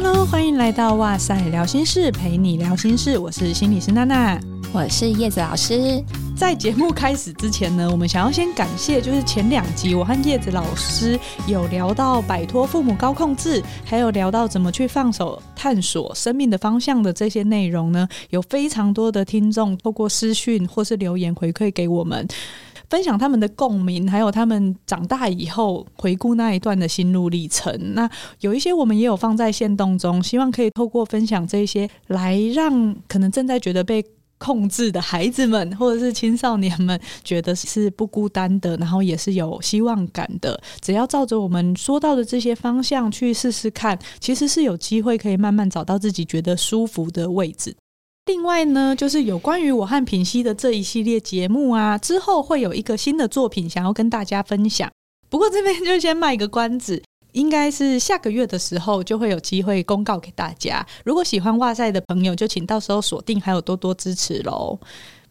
Hello，欢迎来到哇塞聊心事，陪你聊心事。我是心理师娜娜，我是叶子老师。在节目开始之前呢，我们想要先感谢，就是前两集我和叶子老师有聊到摆脱父母高控制，还有聊到怎么去放手探索生命的方向的这些内容呢，有非常多的听众透过私讯或是留言回馈给我们。分享他们的共鸣，还有他们长大以后回顾那一段的心路历程。那有一些我们也有放在线动中，希望可以透过分享这些，来让可能正在觉得被控制的孩子们，或者是青少年们，觉得是不孤单的，然后也是有希望感的。只要照着我们说到的这些方向去试试看，其实是有机会可以慢慢找到自己觉得舒服的位置。另外呢，就是有关于我和品熙的这一系列节目啊，之后会有一个新的作品想要跟大家分享。不过这边就先卖个关子，应该是下个月的时候就会有机会公告给大家。如果喜欢哇塞的朋友，就请到时候锁定，还有多多支持喽。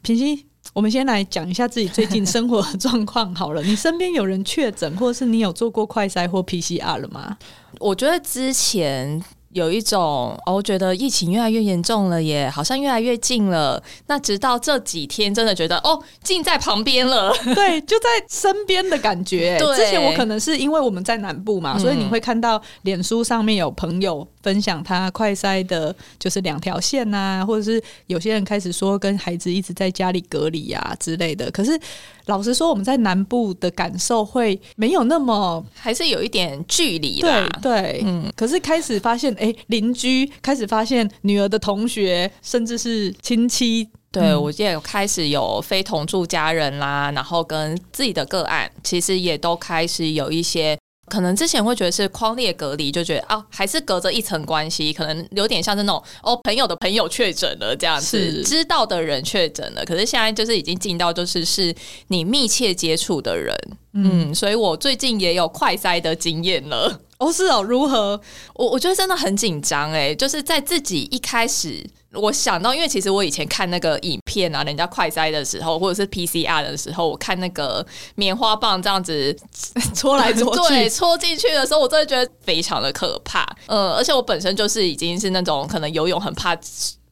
品熙，我们先来讲一下自己最近生活的状况好了。你身边有人确诊，或者是你有做过快筛或 PCR 了吗？我觉得之前。有一种，哦，我觉得疫情越来越严重了，耶好像越来越近了。那直到这几天，真的觉得哦，近在旁边了，对，就在身边的感觉。对，之前我可能是因为我们在南部嘛，所以你会看到脸书上面有朋友分享他快筛的，就是两条线啊，或者是有些人开始说跟孩子一直在家里隔离啊之类的。可是老实说，我们在南部的感受会没有那么，还是有一点距离啦。对对，嗯。可是开始发现，哎、欸，邻居开始发现女儿的同学，甚至是亲戚，对、嗯、我也有开始有非同住家人啦，然后跟自己的个案，其实也都开始有一些。可能之前会觉得是框列隔离，就觉得啊，还是隔着一层关系，可能有点像是那种哦，朋友的朋友确诊了这样子，知道的人确诊了。可是现在就是已经进到就是是你密切接触的人，嗯，嗯，所以我最近也有快筛的经验了。哦，是哦，如何？我我觉得真的很紧张哎，就是在自己一开始，我想到，因为其实我以前看那个影片啊，人家快筛的时候，或者是 PCR 的时候，我看那个棉花棒这样子 戳来戳去，对，戳进去的时候，我真的觉得非常的可怕。呃，而且我本身就是已经是那种可能游泳很怕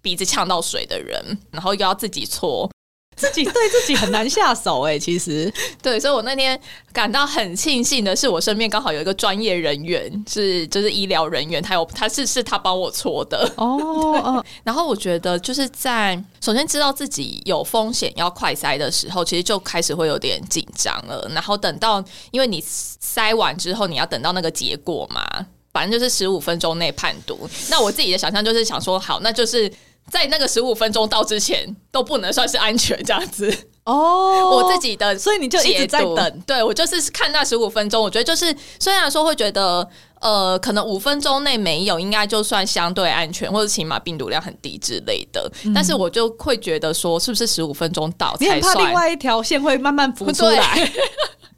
鼻子呛到水的人，然后又要自己搓。自己 对自己很难下手哎、欸，其实对，所以我那天感到很庆幸的是，我身边刚好有一个专业人员，是就是医疗人员，他有他是是他帮我搓的哦哦。然后我觉得就是在首先知道自己有风险要快塞的时候，其实就开始会有点紧张了。然后等到因为你塞完之后，你要等到那个结果嘛，反正就是十五分钟内判读。那我自己的想象就是想说，好，那就是。在那个十五分钟到之前都不能算是安全这样子哦，我自己的，所以你就一直在等。对，我就是看那十五分钟，我觉得就是虽然说会觉得呃，可能五分钟内没有，应该就算相对安全，或者起码病毒量很低之类的。嗯、但是我就会觉得说，是不是十五分钟到才算？你很怕另外一条线会慢慢浮出来。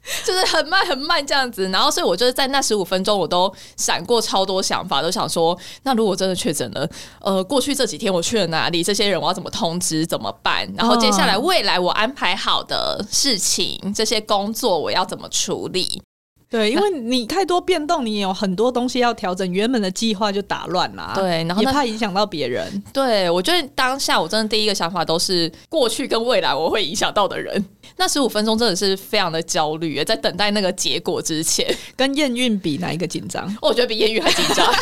就是很慢很慢这样子，然后所以我就是在那十五分钟，我都闪过超多想法，都想说，那如果真的确诊了，呃，过去这几天我去了哪里？这些人我要怎么通知？怎么办？然后接下来未来我安排好的事情，这些工作我要怎么处理？对，因为你太多变动，你也有很多东西要调整，原本的计划就打乱了。对，然后也怕影响到别人。对，我觉得当下我真的第一个想法都是过去跟未来我会影响到的人。那十五分钟真的是非常的焦虑，在等待那个结果之前，跟验孕比哪一个紧张？我觉得比验孕还紧张。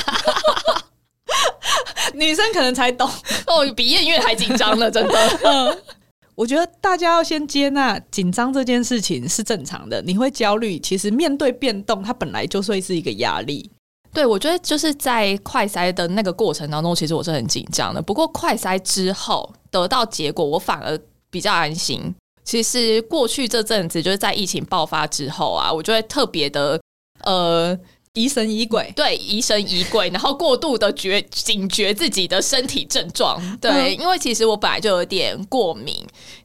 女生可能才懂哦，比验孕还紧张呢，真的。我觉得大家要先接纳紧张这件事情是正常的，你会焦虑，其实面对变动，它本来就会是一个压力。对，我觉得就是在快筛的那个过程当中，其实我是很紧张的。不过快筛之后得到结果，我反而比较安心。其实过去这阵子就是在疫情爆发之后啊，我就会特别的呃。疑神疑鬼，对，疑神疑鬼，然后过度的觉警觉自己的身体症状，对，因为其实我本来就有点过敏，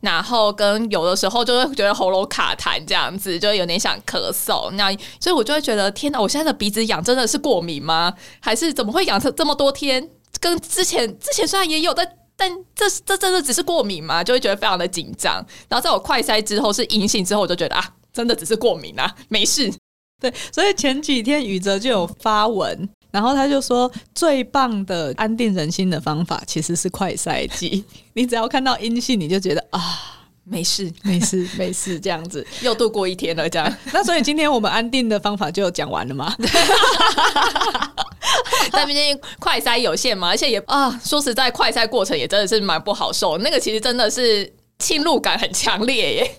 然后跟有的时候就会觉得喉咙卡痰这样子，就有点想咳嗽，那所以我就会觉得天哪，我现在的鼻子痒真的是过敏吗？还是怎么会痒成这么多天？跟之前之前虽然也有，但但这这真的只是过敏吗？就会觉得非常的紧张。然后在我快筛之后是阴性之后，我就觉得啊，真的只是过敏啊，没事。对，所以前几天宇哲就有发文，然后他就说最棒的安定人心的方法其实是快筛剂。你只要看到阴性，你就觉得啊。没事，没事，没事，这样子又度过一天了，这样。那所以今天我们安定的方法就讲完了吗？但毕竟快筛有限嘛，而且也啊，说实在，快筛过程也真的是蛮不好受。那个其实真的是侵入感很强烈耶。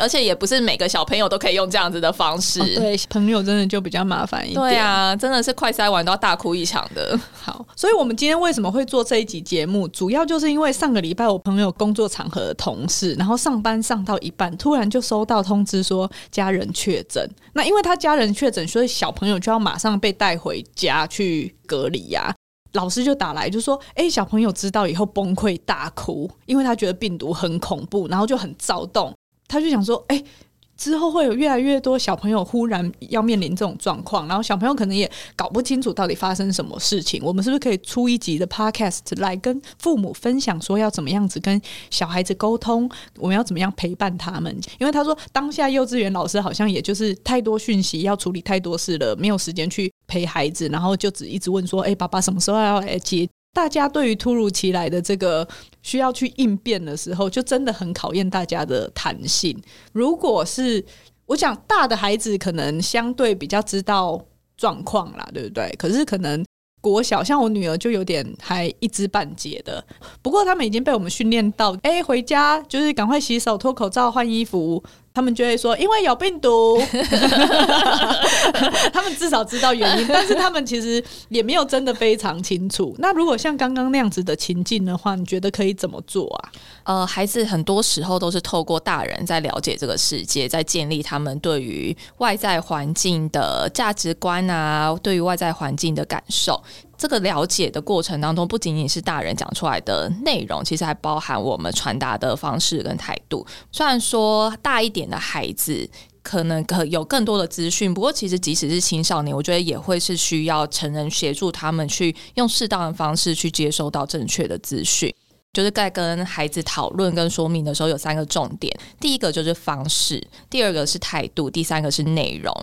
而且也不是每个小朋友都可以用这样子的方式，哦、对，朋友真的就比较麻烦一点。对啊，真的是快塞完都要大哭一场的。好，所以我们今天为什么会做这一集节目，主要就是因为上个礼拜我朋友工作场合的同事，然后上班上到一半，突然就收到通知说家人确诊。那因为他家人确诊，所以小朋友就要马上被带回家去隔离呀、啊。老师就打来就说：“哎、欸，小朋友知道以后崩溃大哭，因为他觉得病毒很恐怖，然后就很躁动。”他就想说，哎、之后会有越来越多小朋友忽然要面临这种状况，然后小朋友可能也搞不清楚到底发生什么事情。我们是不是可以出一集的 podcast 来跟父母分享，说要怎么样子跟小孩子沟通，我们要怎么样陪伴他们？因为他说，当下幼稚园老师好像也就是太多讯息要处理，太多事了，没有时间去陪孩子，然后就只一直问说，哎、爸爸什么时候要来接？大家对于突如其来的这个需要去应变的时候，就真的很考验大家的弹性。如果是我讲大的孩子，可能相对比较知道状况啦，对不对？可是可能国小，像我女儿就有点还一知半解的。不过他们已经被我们训练到，哎，回家就是赶快洗手、脱口罩、换衣服。他们就会说，因为有病毒。他们至少知道原因，但是他们其实也没有真的非常清楚。那如果像刚刚那样子的情境的话，你觉得可以怎么做啊？呃，孩子很多时候都是透过大人在了解这个世界，在建立他们对于外在环境的价值观啊，对于外在环境的感受。这个了解的过程当中，不仅仅是大人讲出来的内容，其实还包含我们传达的方式跟态度。虽然说大一点的孩子可能可有更多的资讯，不过其实即使是青少年，我觉得也会是需要成人协助他们去用适当的方式去接收到正确的资讯。就是在跟孩子讨论跟说明的时候，有三个重点：第一个就是方式，第二个是态度，第三个是内容。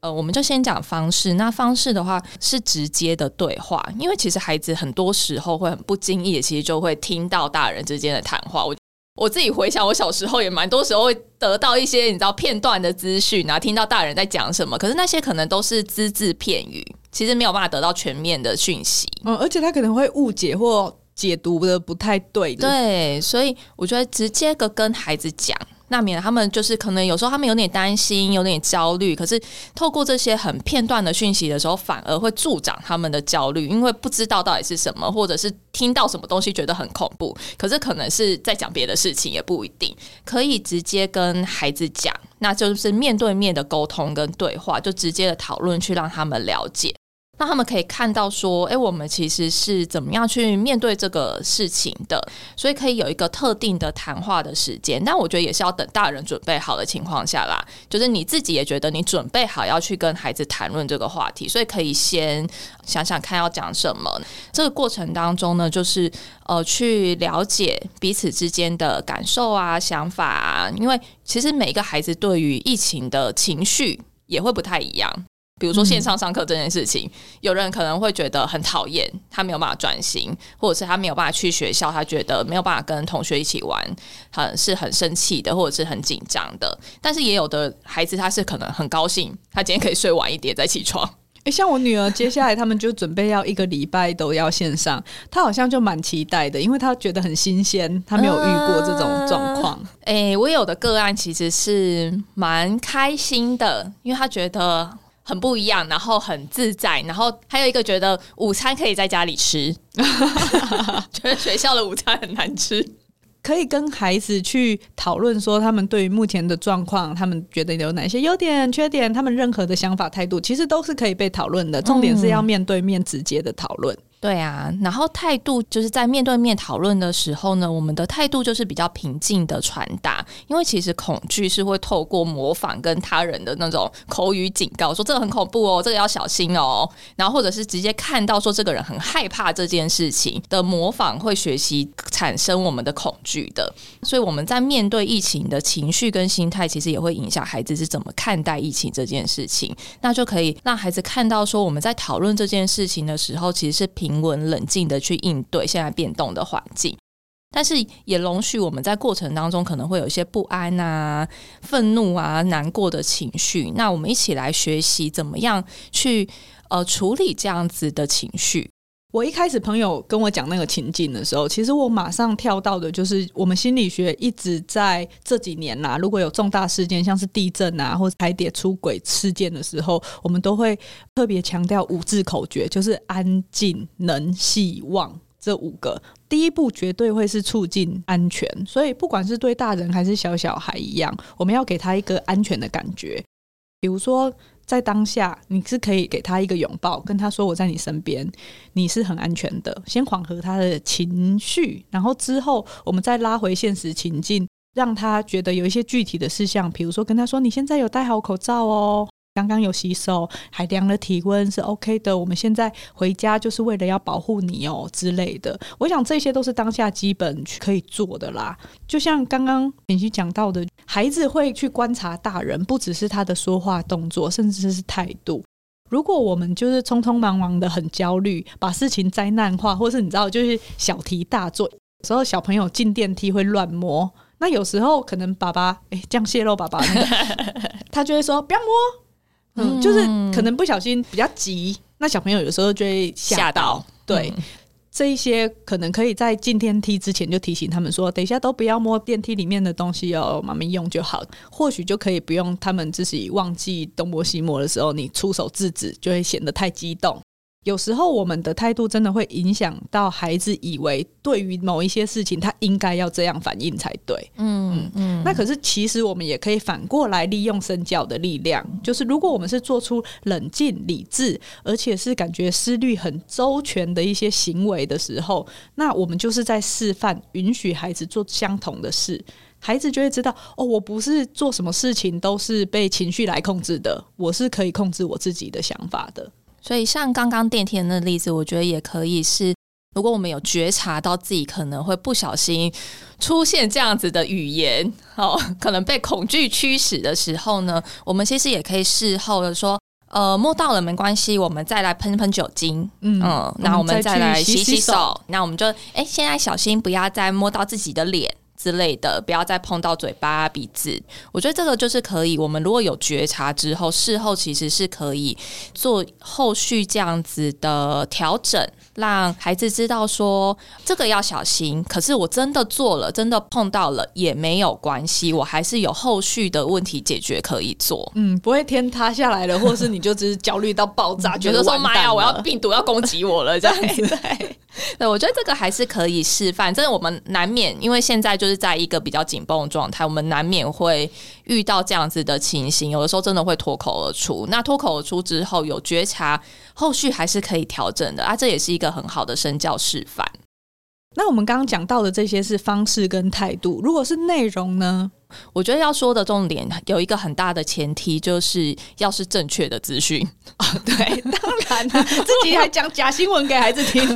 呃，我们就先讲方式。那方式的话是直接的对话，因为其实孩子很多时候会很不经意，其实就会听到大人之间的谈话。我我自己回想，我小时候也蛮多时候会得到一些你知道片段的资讯，然后听到大人在讲什么，可是那些可能都是只字片语，其实没有办法得到全面的讯息。嗯，而且他可能会误解或解读的不太对。对，所以我觉得直接的跟孩子讲。那免得他们就是可能有时候他们有点担心，有点焦虑，可是透过这些很片段的讯息的时候，反而会助长他们的焦虑，因为不知道到底是什么，或者是听到什么东西觉得很恐怖，可是可能是在讲别的事情，也不一定可以直接跟孩子讲，那就是面对面的沟通跟对话，就直接的讨论去让他们了解。那他们可以看到说，哎，我们其实是怎么样去面对这个事情的，所以可以有一个特定的谈话的时间。但我觉得也是要等大人准备好的情况下啦，就是你自己也觉得你准备好要去跟孩子谈论这个话题，所以可以先想想看要讲什么。这个过程当中呢，就是呃，去了解彼此之间的感受啊、想法啊，因为其实每一个孩子对于疫情的情绪也会不太一样。比如说线上上课这件事情，嗯、有人可能会觉得很讨厌，他没有办法转型，或者是他没有办法去学校，他觉得没有办法跟同学一起玩，很是很生气的，或者是很紧张的。但是也有的孩子，他是可能很高兴，他今天可以睡晚一点再起床。诶、欸，像我女儿，接下来他们就准备要一个礼拜都要线上，她好像就蛮期待的，因为她觉得很新鲜，她没有遇过这种状况。诶、呃欸，我有的个案其实是蛮开心的，因为她觉得。很不一样，然后很自在，然后还有一个觉得午餐可以在家里吃，觉得学校的午餐很难吃，可以跟孩子去讨论说他们对于目前的状况，他们觉得有哪些优点、缺点，他们任何的想法、态度，其实都是可以被讨论的。重点是要面对面直接的讨论。对啊，然后态度就是在面对面讨论的时候呢，我们的态度就是比较平静的传达，因为其实恐惧是会透过模仿跟他人的那种口语警告，说这个很恐怖哦，这个要小心哦，然后或者是直接看到说这个人很害怕这件事情的模仿，会学习产生我们的恐惧的，所以我们在面对疫情的情绪跟心态，其实也会影响孩子是怎么看待疫情这件事情，那就可以让孩子看到说我们在讨论这件事情的时候，其实是平。平稳冷静的去应对现在变动的环境，但是也容许我们在过程当中可能会有一些不安啊、愤怒啊、难过的情绪。那我们一起来学习怎么样去呃处理这样子的情绪。我一开始朋友跟我讲那个情境的时候，其实我马上跳到的就是我们心理学一直在这几年呐、如果有重大事件，像是地震啊或者海底出轨事件的时候，我们都会特别强调五字口诀，就是安静、能、希望这五个。第一步绝对会是促进安全，所以不管是对大人还是小小孩一样，我们要给他一个安全的感觉，比如说。在当下，你是可以给他一个拥抱，跟他说：“我在你身边，你是很安全的。”先缓和他的情绪，然后之后我们再拉回现实情境，让他觉得有一些具体的事项，比如说跟他说：“你现在有戴好口罩哦。”刚刚有洗手，还量了体温是 OK 的。我们现在回家就是为了要保护你哦之类的。我想这些都是当下基本可以做的啦。就像刚刚妍希讲到的，孩子会去观察大人，不只是他的说话动作，甚至是态度。如果我们就是匆匆忙忙的很焦虑，把事情灾难化，或是你知道，就是小题大做。有时候小朋友进电梯会乱摸，那有时候可能爸爸哎这样泄露爸爸，他就会说不要摸。嗯，就是可能不小心比较急，那小朋友有时候就会吓到。对，嗯、这一些可能可以在进电梯之前就提醒他们说，等一下都不要摸电梯里面的东西哦，妈咪用就好。或许就可以不用他们自己忘记东摸西摸的时候，你出手制止，就会显得太激动。有时候我们的态度真的会影响到孩子，以为对于某一些事情他应该要这样反应才对。嗯嗯，嗯，那可是其实我们也可以反过来利用身教的力量，就是如果我们是做出冷静、理智，而且是感觉思虑很周全的一些行为的时候，那我们就是在示范，允许孩子做相同的事，孩子就会知道哦，我不是做什么事情都是被情绪来控制的，我是可以控制我自己的想法的。所以，像刚刚电梯的那个例子，我觉得也可以是，如果我们有觉察到自己可能会不小心出现这样子的语言，哦，可能被恐惧驱使的时候呢，我们其实也可以事后的说，呃，摸到了没关系，我们再来喷喷酒精，嗯，嗯，那我们再来洗洗手，那我们就，哎，现在小心不要再摸到自己的脸。之类的，不要再碰到嘴巴、鼻子。我觉得这个就是可以。我们如果有觉察之后，事后其实是可以做后续这样子的调整，让孩子知道说这个要小心。可是我真的做了，真的碰到了也没有关系，我还是有后续的问题解决可以做。嗯，不会天塌下来了，或是你就只是焦虑到爆炸，觉得说 妈呀，我要病毒要攻击我了这样子。对，对，我觉得这个还是可以示范。真的，我们难免因为现在就是。是在一个比较紧绷的状态，我们难免会遇到这样子的情形，有的时候真的会脱口而出。那脱口而出之后有觉察，后续还是可以调整的啊，这也是一个很好的身教示范。那我们刚刚讲到的这些是方式跟态度，如果是内容呢？我觉得要说的重点有一个很大的前提，就是要是正确的资讯啊。对，当然了，自己还讲假新闻给孩子听，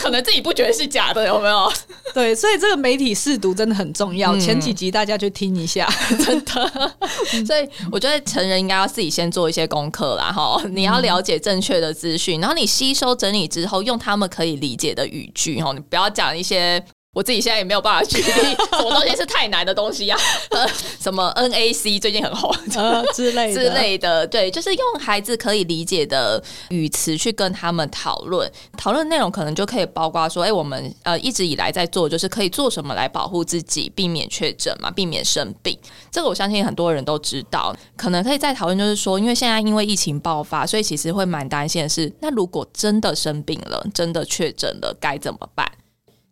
可能自己不觉得是假的，有没有？对，所以这个媒体试读真的很重要。嗯、前几集大家去听一下，真的。所以我觉得成人应该要自己先做一些功课啦，哈，你要了解正确的资讯，然后你吸收整理之后，用他们可以理解的语句，哈，你不要讲一些。我自己现在也没有办法举例，什么东西是太难的东西呀、啊？呃，什么 NAC 最近很红、呃、之类的之类的，对，就是用孩子可以理解的语词去跟他们讨论，讨论内容可能就可以包括说，哎、欸，我们呃一直以来在做，就是可以做什么来保护自己，避免确诊嘛，避免生病。这个我相信很多人都知道，可能可以再讨论，就是说，因为现在因为疫情爆发，所以其实会蛮担心的是，那如果真的生病了，真的确诊了，该怎么办？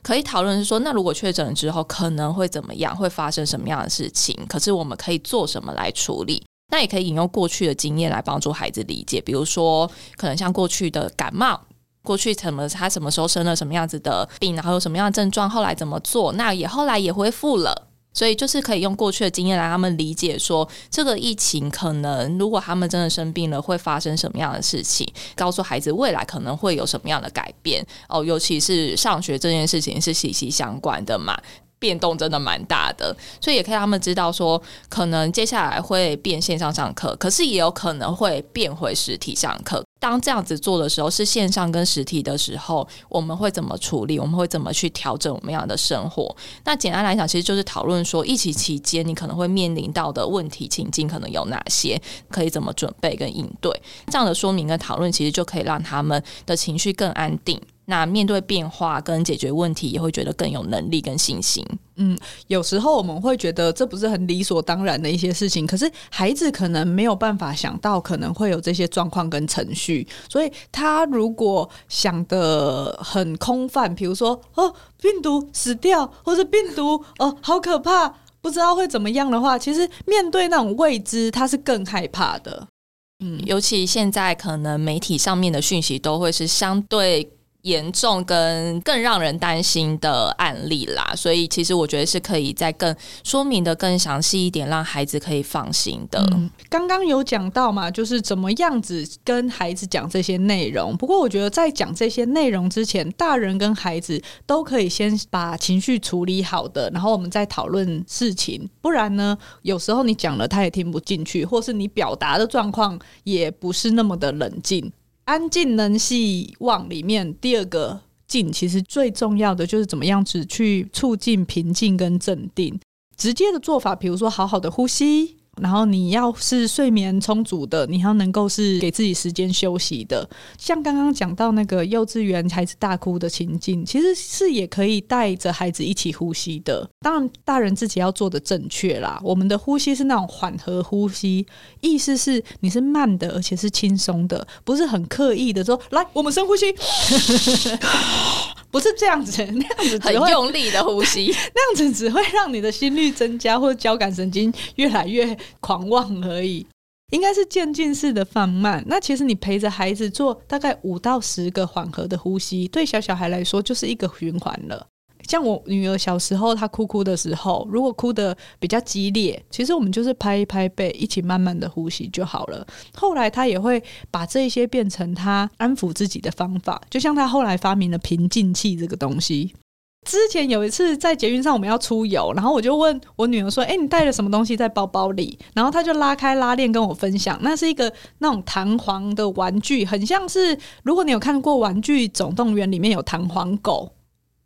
可以讨论是说，那如果确诊了之后可能会怎么样？会发生什么样的事情？可是我们可以做什么来处理？那也可以引用过去的经验来帮助孩子理解，比如说，可能像过去的感冒。过去怎么他什么时候生了什么样子的病，然后有什么样的症状，后来怎么做，那也后来也恢复了。所以就是可以用过去的经验来让他们理解说，这个疫情可能如果他们真的生病了，会发生什么样的事情，告诉孩子未来可能会有什么样的改变哦，尤其是上学这件事情是息息相关的嘛。变动真的蛮大的，所以也可以让他们知道说，可能接下来会变线上上课，可是也有可能会变回实体上课。当这样子做的时候，是线上跟实体的时候，我们会怎么处理？我们会怎么去调整我们要的生活？那简单来讲，其实就是讨论说，疫情期间你可能会面临到的问题情境可能有哪些，可以怎么准备跟应对。这样的说明跟讨论，其实就可以让他们的情绪更安定。那面对变化跟解决问题，也会觉得更有能力跟信心。嗯，有时候我们会觉得这不是很理所当然的一些事情，可是孩子可能没有办法想到可能会有这些状况跟程序，所以他如果想的很空泛，比如说哦，病毒死掉，或者病毒哦，好可怕，不知道会怎么样的话，其实面对那种未知，他是更害怕的。嗯，尤其现在可能媒体上面的讯息都会是相对。严重跟更让人担心的案例啦，所以其实我觉得是可以再更说明的更详细一点，让孩子可以放心的。刚刚有讲到嘛，就是怎么样子跟孩子讲这些内容。不过我觉得在讲这些内容之前，大人跟孩子都可以先把情绪处理好的，然后我们再讨论事情。不然呢，有时候你讲了他也听不进去，或是你表达的状况也不是那么的冷静。安静能系望里面第二个静，其实最重要的就是怎么样子去促进平静跟镇定。直接的做法，比如说好好的呼吸。然后你要是睡眠充足的，你要能够是给自己时间休息的。像刚刚讲到那个幼稚园孩子大哭的情境，其实是也可以带着孩子一起呼吸的。当然，大人自己要做的正确啦。我们的呼吸是那种缓和呼吸，意思是你是慢的，而且是轻松的，不是很刻意的说来，我们深呼吸。不是这样子，那样子很用力的呼吸，那样子只会让你的心率增加，或者交感神经越来越狂妄而已。应该是渐进式的放慢。那其实你陪着孩子做大概五到十个缓和的呼吸，对小小孩来说就是一个循环了。像我女儿小时候，她哭哭的时候，如果哭得比较激烈，其实我们就是拍一拍背，一起慢慢的呼吸就好了。后来她也会把这些变成她安抚自己的方法，就像她后来发明了平静器这个东西。之前有一次在捷运上我们要出游，然后我就问我女儿说：“诶，你带了什么东西在包包里？”然后她就拉开拉链跟我分享，那是一个那种弹簧的玩具，很像是如果你有看过《玩具总动员》里面有弹簧狗。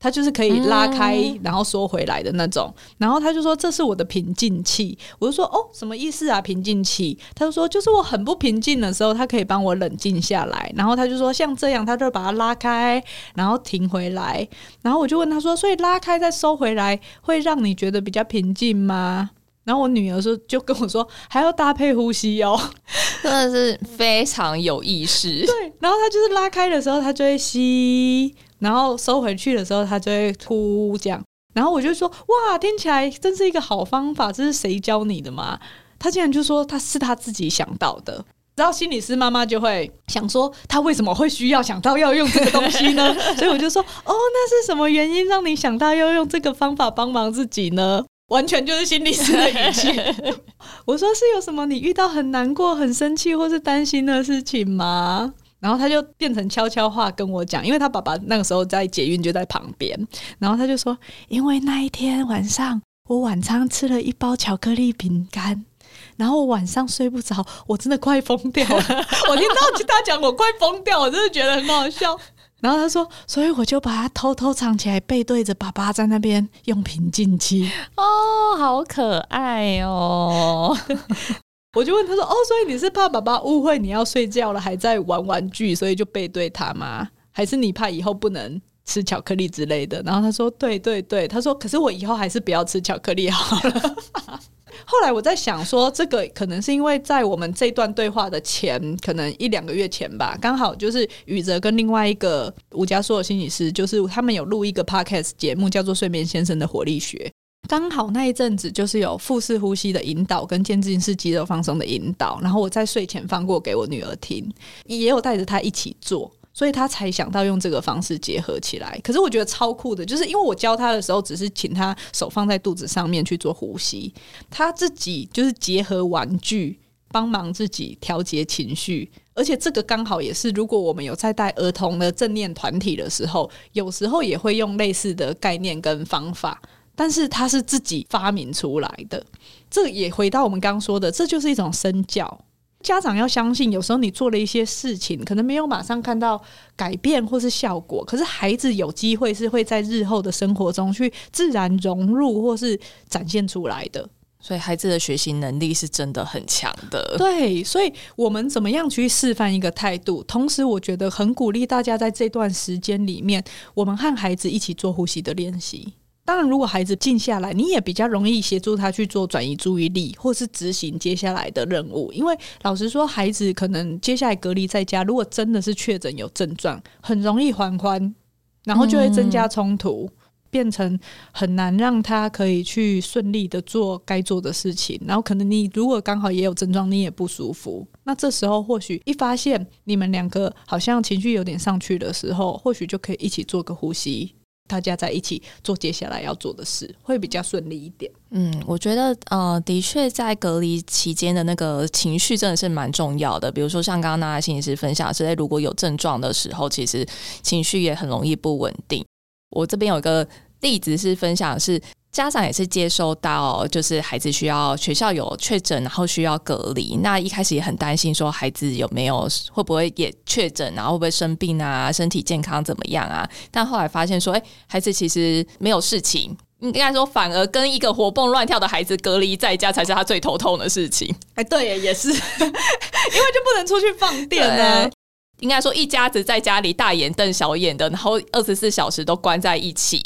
他就是可以拉开，然后缩回来的那种。然后他就说：“这是我的平静器。”我就说：“哦，什么意思啊？平静器？”他就说：“就是我很不平静的时候，他可以帮我冷静下来。”然后他就说：“像这样，他就把它拉开，然后停回来。”然后我就问他说：“所以拉开再收回来，会让你觉得比较平静吗？”然后我女儿说：“就跟我说，还要搭配呼吸哦，真的是非常有意识。”对。然后他就是拉开的时候，他就会吸。然后收回去的时候，他就会突这样。然后我就说：“哇，听起来真是一个好方法，这是谁教你的吗？”他竟然就说：“他是他自己想到的。”然后心理师妈妈就会想说：“他为什么会需要想到要用这个东西呢？” 所以我就说：“哦，那是什么原因让你想到要用这个方法帮忙自己呢？”完全就是心理师的语气。我说：“是有什么你遇到很难过、很生气或是担心的事情吗？”然后他就变成悄悄话跟我讲，因为他爸爸那个时候在捷运就在旁边，然后他就说，因为那一天晚上我晚餐吃了一包巧克力饼干，然后我晚上睡不着，我真的快疯掉了。我听到他讲我快疯掉，我真的觉得很好笑。然后他说，所以我就把它偷偷藏起来，背对着爸爸在那边用平静器。哦，好可爱哦。我就问他说：“哦，所以你是怕爸爸误会你要睡觉了，还在玩玩具，所以就背对他吗？还是你怕以后不能吃巧克力之类的？”然后他说：“对对对。”他说：“可是我以后还是不要吃巧克力好了。”后来我在想说，这个可能是因为在我们这段对话的前，可能一两个月前吧，刚好就是宇哲跟另外一个吴家硕心理师，就是他们有录一个 podcast 节目，叫做《睡眠先生的活力学》。刚好那一阵子就是有腹式呼吸的引导跟渐进式肌肉放松的引导，然后我在睡前放过给我女儿听，也有带着她一起做。所以她才想到用这个方式结合起来。可是我觉得超酷的，就是因为我教他的时候，只是请他手放在肚子上面去做呼吸，他自己就是结合玩具帮忙自己调节情绪。而且这个刚好也是，如果我们有在带儿童的正念团体的时候，有时候也会用类似的概念跟方法。但是他是自己发明出来的，这也回到我们刚刚说的，这就是一种身教。家长要相信，有时候你做了一些事情，可能没有马上看到改变或是效果，可是孩子有机会是会在日后的生活中去自然融入或是展现出来的。所以孩子的学习能力是真的很强的。对，所以我们怎么样去示范一个态度？同时，我觉得很鼓励大家在这段时间里面，我们和孩子一起做呼吸的练习。当然，如果孩子静下来，你也比较容易协助他去做转移注意力，或是执行接下来的任务。因为老实说，孩子可能接下来隔离在家，如果真的是确诊有症状，很容易缓缓，然后就会增加冲突，嗯、变成很难让他可以去顺利的做该做的事情。然后可能你如果刚好也有症状，你也不舒服，那这时候或许一发现你们两个好像情绪有点上去的时候，或许就可以一起做个呼吸。大家在一起做接下来要做的事，会比较顺利一点。嗯，我觉得呃，的确在隔离期间的那个情绪真的是蛮重要的。比如说像刚刚娜娜心理师分享，是在如果有症状的时候，其实情绪也很容易不稳定。我这边有一个例子是分享是。家长也是接收到，就是孩子需要学校有确诊，然后需要隔离。那一开始也很担心，说孩子有没有会不会也确诊，然后会不会生病啊，身体健康怎么样啊？但后来发现说，哎，孩子其实没有事情，应该说反而跟一个活蹦乱跳的孩子隔离在家才是他最头痛的事情。哎，对，也是，因为就不能出去放电呢。应该说一家子在家里大眼瞪小眼的，然后二十四小时都关在一起。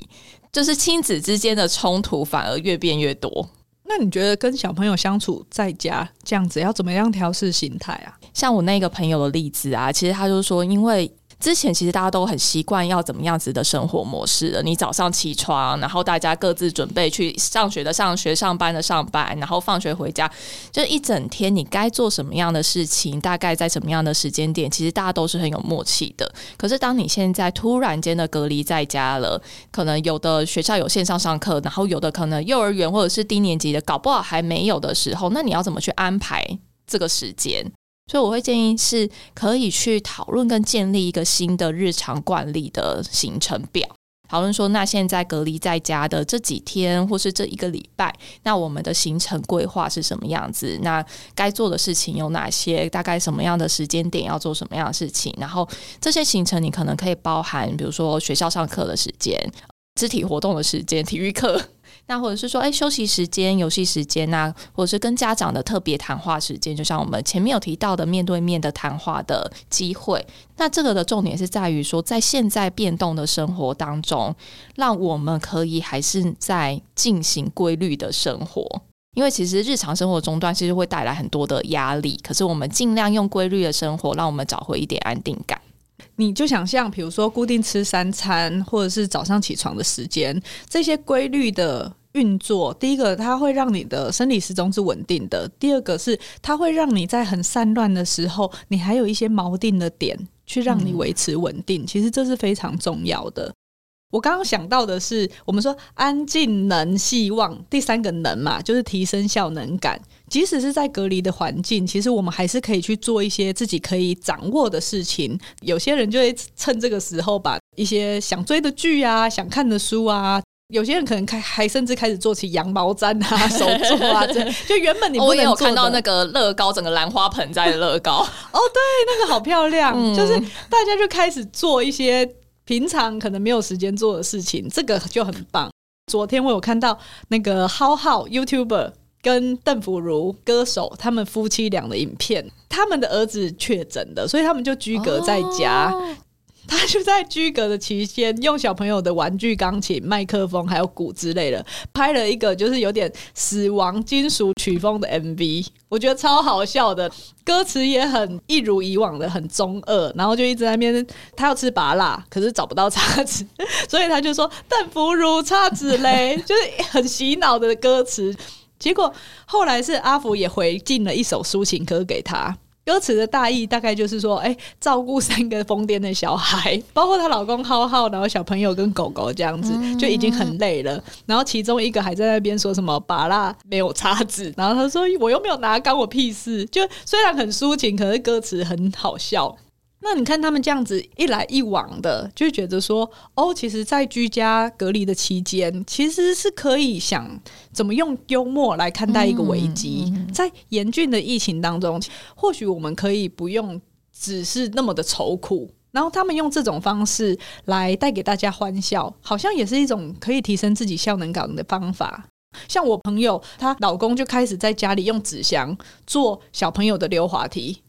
就是亲子之间的冲突反而越变越多。那你觉得跟小朋友相处在家这样子，要怎么样调试心态啊？像我那个朋友的例子啊，其实他就说，因为。之前其实大家都很习惯要怎么样子的生活模式了。你早上起床，然后大家各自准备去上学的上学、上班的上班，然后放学回家，就一整天你该做什么样的事情，大概在什么样的时间点，其实大家都是很有默契的。可是当你现在突然间的隔离在家了，可能有的学校有线上上课，然后有的可能幼儿园或者是低年级的搞不好还没有的时候，那你要怎么去安排这个时间？所以我会建议是可以去讨论跟建立一个新的日常惯例的行程表，讨论说，那现在隔离在家的这几天或是这一个礼拜，那我们的行程规划是什么样子？那该做的事情有哪些？大概什么样的时间点要做什么样的事情？然后这些行程你可能可以包含，比如说学校上课的时间、肢体活动的时间、体育课。那或者是说，哎，休息时间、游戏时间呐，或者是跟家长的特别谈话时间，就像我们前面有提到的面对面的谈话的机会。那这个的重点是在于说，在现在变动的生活当中，让我们可以还是在进行规律的生活。因为其实日常生活中断其实会带来很多的压力，可是我们尽量用规律的生活，让我们找回一点安定感。你就想象，比如说固定吃三餐，或者是早上起床的时间，这些规律的运作。第一个，它会让你的生理时钟是稳定的；第二个是，它会让你在很散乱的时候，你还有一些锚定的点，去让你维持稳定。嗯。其实这是非常重要的。我刚刚想到的是，我们说安静能希望第三个能嘛，就是提升效能感。即使是在隔离的环境，其实我们还是可以去做一些自己可以掌握的事情。有些人就会趁这个时候把一些想追的剧啊、想看的书啊，有些人可能开还甚至开始做起羊毛毡啊、手作啊，这就原本你。我也有看到那个乐高，整个兰花盆栽的乐高。哦，对，那个好漂亮。嗯，就是大家就开始做一些平常可能没有时间做的事情，这个就很棒。昨天我有看到那个浩浩 YouTuber。跟邓福如歌手他们夫妻俩的影片，他们的儿子确诊的，所以他们就居隔在家。Oh. 他就在居隔的期间，用小朋友的玩具钢琴、麦克风还有鼓之类的，拍了一个就是有点死亡金属曲风的 MV，我觉得超好笑的，歌词也很一如以往的很中二，然后就一直在那边，他要吃拔辣，可是找不到叉子，所以他就说邓福如叉子嘞，就是很洗脑的歌词。结果后来是阿福也回敬了一首抒情歌给他，歌词的大意大概就是说，哎、欸，照顾三个疯癫的小孩，包括她老公浩浩，然后小朋友跟狗狗这样子，就已经很累了。然后其中一个还在那边说什么“芭乐没有叉子”，然后他说：“我又没有拿，干我屁事。”就虽然很抒情，可是歌词很好笑。那你看他们这样子一来一往的，就觉得说，哦，其实，在居家隔离的期间，其实是可以想怎么用幽默来看待一个危机。嗯嗯嗯、在严峻的疫情当中，或许我们可以不用只是那么的愁苦，然后他们用这种方式来带给大家欢笑，好像也是一种可以提升自己效能感的方法。像我朋友，她老公就开始在家里用纸箱做小朋友的溜滑梯。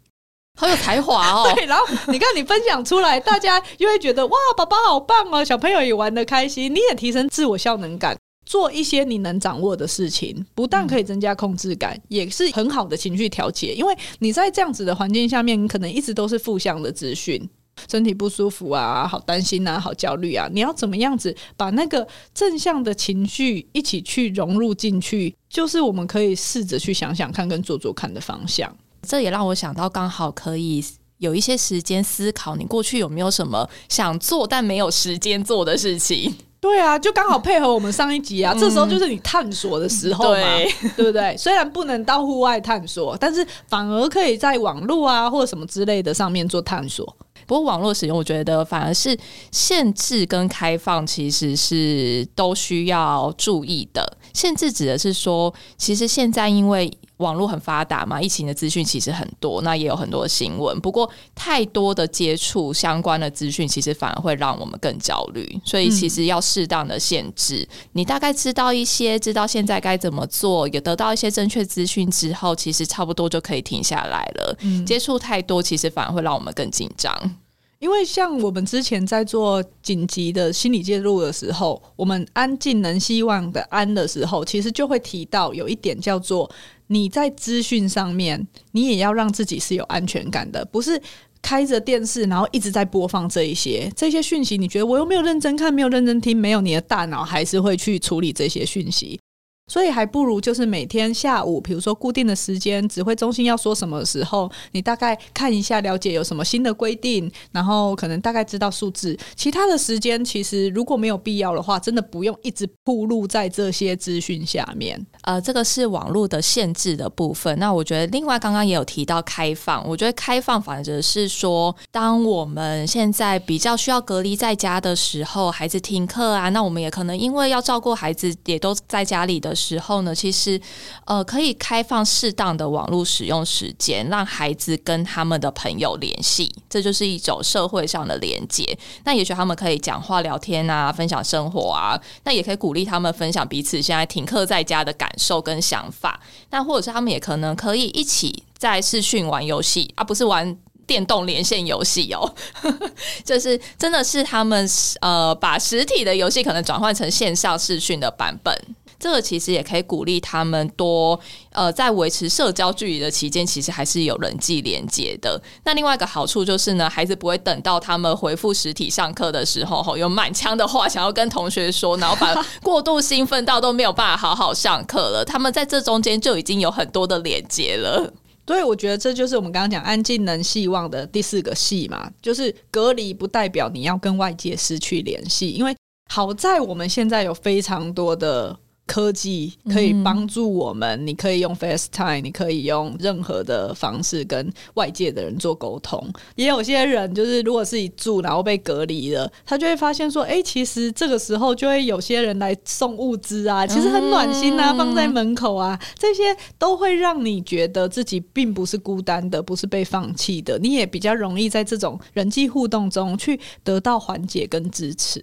好有才华哦！对，然后你看你分享出来，大家又会觉得哇，宝宝好棒哦，小朋友也玩的开心，你也提升自我效能感，做一些你能掌握的事情，不但可以增加控制感，嗯、也是很好的情绪调节。因为你在这样子的环境下面，你可能一直都是负向的资讯，身体不舒服啊，好担心啊，好焦虑啊，你要怎么样子把那个正向的情绪一起去融入进去，就是我们可以试着去想想看，跟做做看的方向。这也让我想到，刚好可以有一些时间思考，你过去有没有什么想做但没有时间做的事情？对啊，就刚好配合我们上一集啊，嗯、这时候就是你探索的时候嘛，对，对不对？虽然不能到户外探索，但是反而可以在网络啊或者什么之类的上面做探索。不过网络使用，我觉得反而是限制跟开放其实是都需要注意的。限制指的是说，其实现在因为网络很发达嘛，疫情的资讯其实很多，那也有很多新闻。不过，太多的接触相关的资讯，其实反而会让我们更焦虑。所以，其实要适当的限制。嗯、你大概知道一些，知道现在该怎么做，也得到一些正确资讯之后，其实差不多就可以停下来了。嗯、接触太多，其实反而会让我们更紧张。因为像我们之前在做紧急的心理介入的时候，我们安静能希望的安的时候，其实就会提到有一点叫做。你在资讯上面，你也要让自己是有安全感的，不是开着电视然后一直在播放这一些这些讯息。你觉得我又没有认真看，没有认真听，没有你的大脑还是会去处理这些讯息。所以还不如就是每天下午，比如说固定的时间，指挥中心要说什么时候，你大概看一下，了解有什么新的规定，然后可能大概知道数字。其他的时间，其实如果没有必要的话，真的不用一直暴露在这些资讯下面。呃，这个是网络的限制的部分。那我觉得，另外刚刚也有提到开放，我觉得开放反而是说，当我们现在比较需要隔离在家的时候，孩子停课啊，那我们也可能因为要照顾孩子，也都在家里的。时候呢，其实呃可以开放适当的网络使用时间，让孩子跟他们的朋友联系，这就是一种社会上的连接。那也许他们可以讲话聊天啊，分享生活啊，那也可以鼓励他们分享彼此现在停课在家的感受跟想法。那或者是他们也可能可以一起在视讯玩游戏，而、不是玩电动连线游戏哦。就是真的是他们呃把实体的游戏可能转换成线上视讯的版本。这个其实也可以鼓励他们多呃，在维持社交距离的期间，其实还是有人际连接的。那另外一个好处就是呢，孩子不会等到他们恢复实体上课的时候，有满腔的话想要跟同学说，然后把过度兴奋到都没有办法好好上课了。他们在这中间就已经有很多的连接了。所以我觉得这就是我们刚刚讲安静能希望的第四个系嘛，就是隔离不代表你要跟外界失去联系，因为好在我们现在有非常多的。科技可以帮助我们，你可以用 FaceTime，你可以用任何的方式跟外界的人做沟通。也有些人就是，如果自己住然后被隔离了，他就会发现说，哎、欸，其实这个时候就会有些人来送物资啊，其实很暖心啊，放在门口啊，这些都会让你觉得自己并不是孤单的，不是被放弃的，你也比较容易在这种人际互动中去得到缓解跟支持。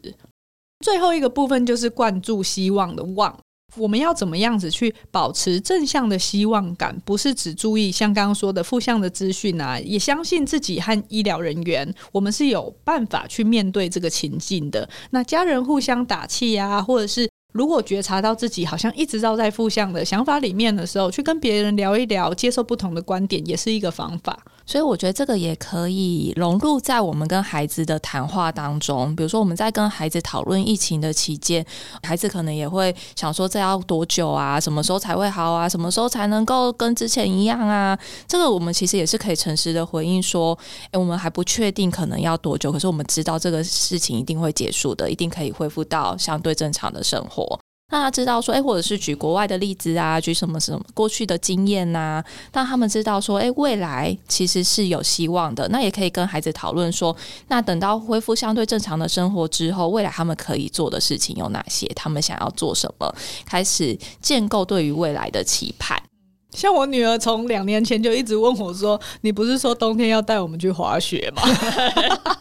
最后一个部分就是灌注希望的望。我们要怎么样子去保持正向的希望感？不是只注意像刚刚说的负向的资讯啊，也相信自己和医疗人员，我们是有办法去面对这个情境的。那家人互相打气啊，或者是如果觉察到自己好像一直绕在负向的想法里面的时候，去跟别人聊一聊，接受不同的观点，也是一个方法。所以我觉得这个也可以融入在我们跟孩子的谈话当中。比如说，我们在跟孩子讨论疫情的期间，孩子可能也会想说：“这要多久啊？什么时候才会好啊？什么时候才能够跟之前一样啊？”这个我们其实也是可以诚实的回应说：“诶，我们还不确定可能要多久，可是我们知道这个事情一定会结束的，一定可以恢复到相对正常的生活。”让他知道说，哎，或者是举国外的例子啊，举什么什么过去的经验呐、啊，让他们知道说，哎，未来其实是有希望的。那也可以跟孩子讨论说，那等到恢复相对正常的生活之后，未来他们可以做的事情有哪些？他们想要做什么？开始建构对于未来的期盼。像我女儿从两年前就一直问我说：“你不是说冬天要带我们去滑雪吗？”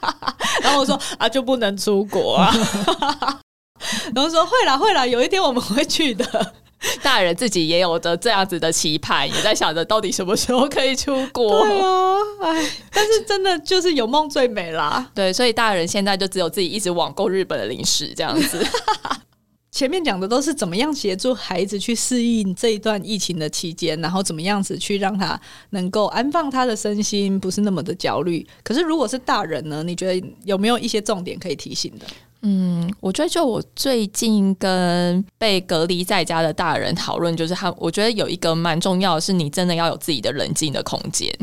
然后我说：“啊，就不能出国啊。” 然后说会啦会啦，有一天我们会去的。大人自己也有着这样子的期盼，也在想着到底什么时候可以出国。对啊，哎，但是真的就是有梦最美啦。对，所以大人现在就只有自己一直网购日本的零食这样子。前面讲的都是怎么样协助孩子去适应这一段疫情的期间，然后怎么样子去让他能够安放他的身心，不是那么的焦虑。可是如果是大人呢？你觉得有没有一些重点可以提醒的？嗯，我觉得就我最近跟被隔离在家的大人讨论，就是他，我觉得有一个蛮重要的是，你真的要有自己的冷静的空间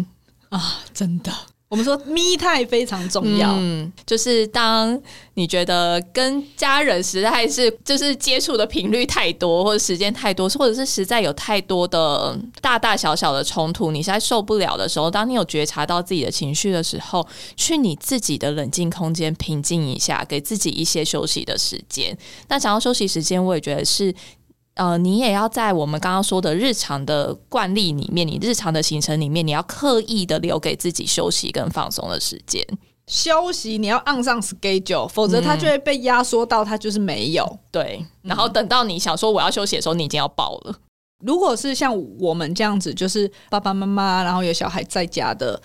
啊，真的。我们说咪态非常重要，嗯，就是当你觉得跟家人实在是就是接触的频率太多，或者时间太多，或者是实在有太多的大大小小的冲突，你实在受不了的时候，当你有觉察到自己的情绪的时候，去你自己的冷静空间平静一下，给自己一些休息的时间。那想要休息时间，我也觉得是。呃，你也要在我们刚刚说的日常的惯例里面，你日常的行程里面，你要刻意的留给自己休息跟放松的时间。休息你要按上 schedule，否则它就会被压缩到它就是没有。嗯、对，然后等到你想说我要休息的时候，你已经要爆了。如果是像我们这样子，就是爸爸妈妈，然后有小孩在家的。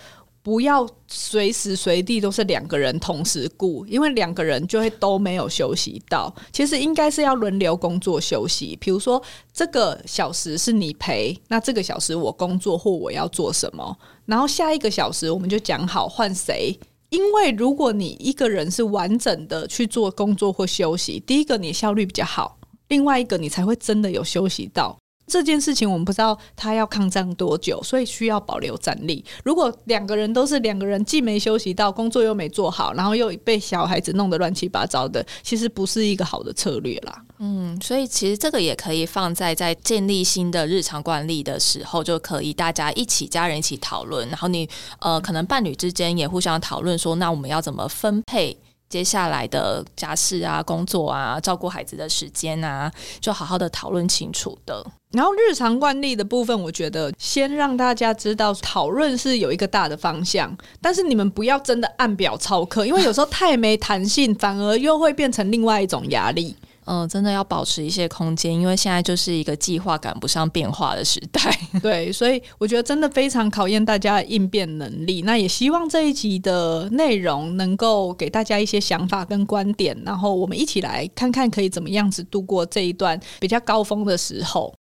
不要随时随地都是两个人同时顾，因为两个人就会都没有休息到。其实应该是要轮流工作休息，比如说这个小时是你陪，那这个小时我工作或我要做什么，然后下一个小时我们就讲好换谁。因为如果你一个人是完整的去做工作或休息，第一个你效率比较好，另外一个你才会真的有休息到。这件事情我们不知道他要抗战多久，所以需要保留战力。如果两个人都是两个人，既没休息到，工作又没做好，然后又被小孩子弄得乱七八糟的，其实不是一个好的策略啦。嗯，所以其实这个也可以放在在建立新的日常惯例的时候，就可以大家一起家人一起讨论，然后你呃可能伴侣之间也互相讨论说，那我们要怎么分配？接下来的家事啊、工作啊、照顾孩子的时间啊，就好好的讨论清楚的。然后日常惯例的部分，我觉得先让大家知道讨论是有一个大的方向，但是你们不要真的按表操课，因为有时候太没弹性，反而又会变成另外一种压力。嗯，真的要保持一些空间，因为现在就是一个计划赶不上变化的时代。对，所以我觉得真的非常考验大家的应变能力。那也希望这一集的内容能够给大家一些想法跟观点，然后我们一起来看看可以怎么样子度过这一段比较高峰的时候。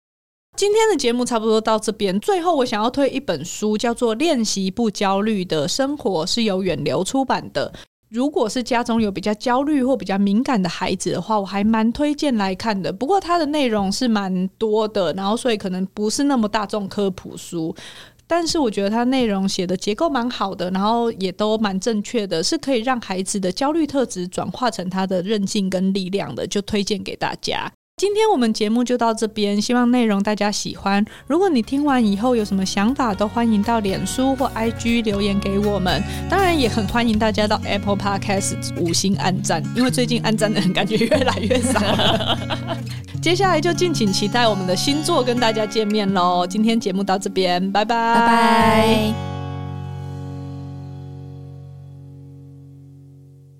今天的节目差不多到这边，最后我想要推一本书，叫做《练习不焦虑的生活》，是由远流出版的。如果是家中有比较焦虑或比较敏感的孩子的话，我还蛮推荐来看的。不过它的内容是蛮多的，然后所以可能不是那么大众科普书，但是我觉得它内容写的结构蛮好的，然后也都蛮正确的，是可以让孩子的焦虑特质转化成他的韧性跟力量的，就推荐给大家。今天我们节目就到这边，希望内容大家喜欢。如果你听完以后有什么想法，都欢迎到脸书或 IG 留言给我们。当然，也很欢迎大家到 Apple Podcast 五星按赞，因为最近按赞的人感觉越来越少。接下来就敬请期待我们的新作跟大家见面喽。今天节目到这边，拜拜。拜拜。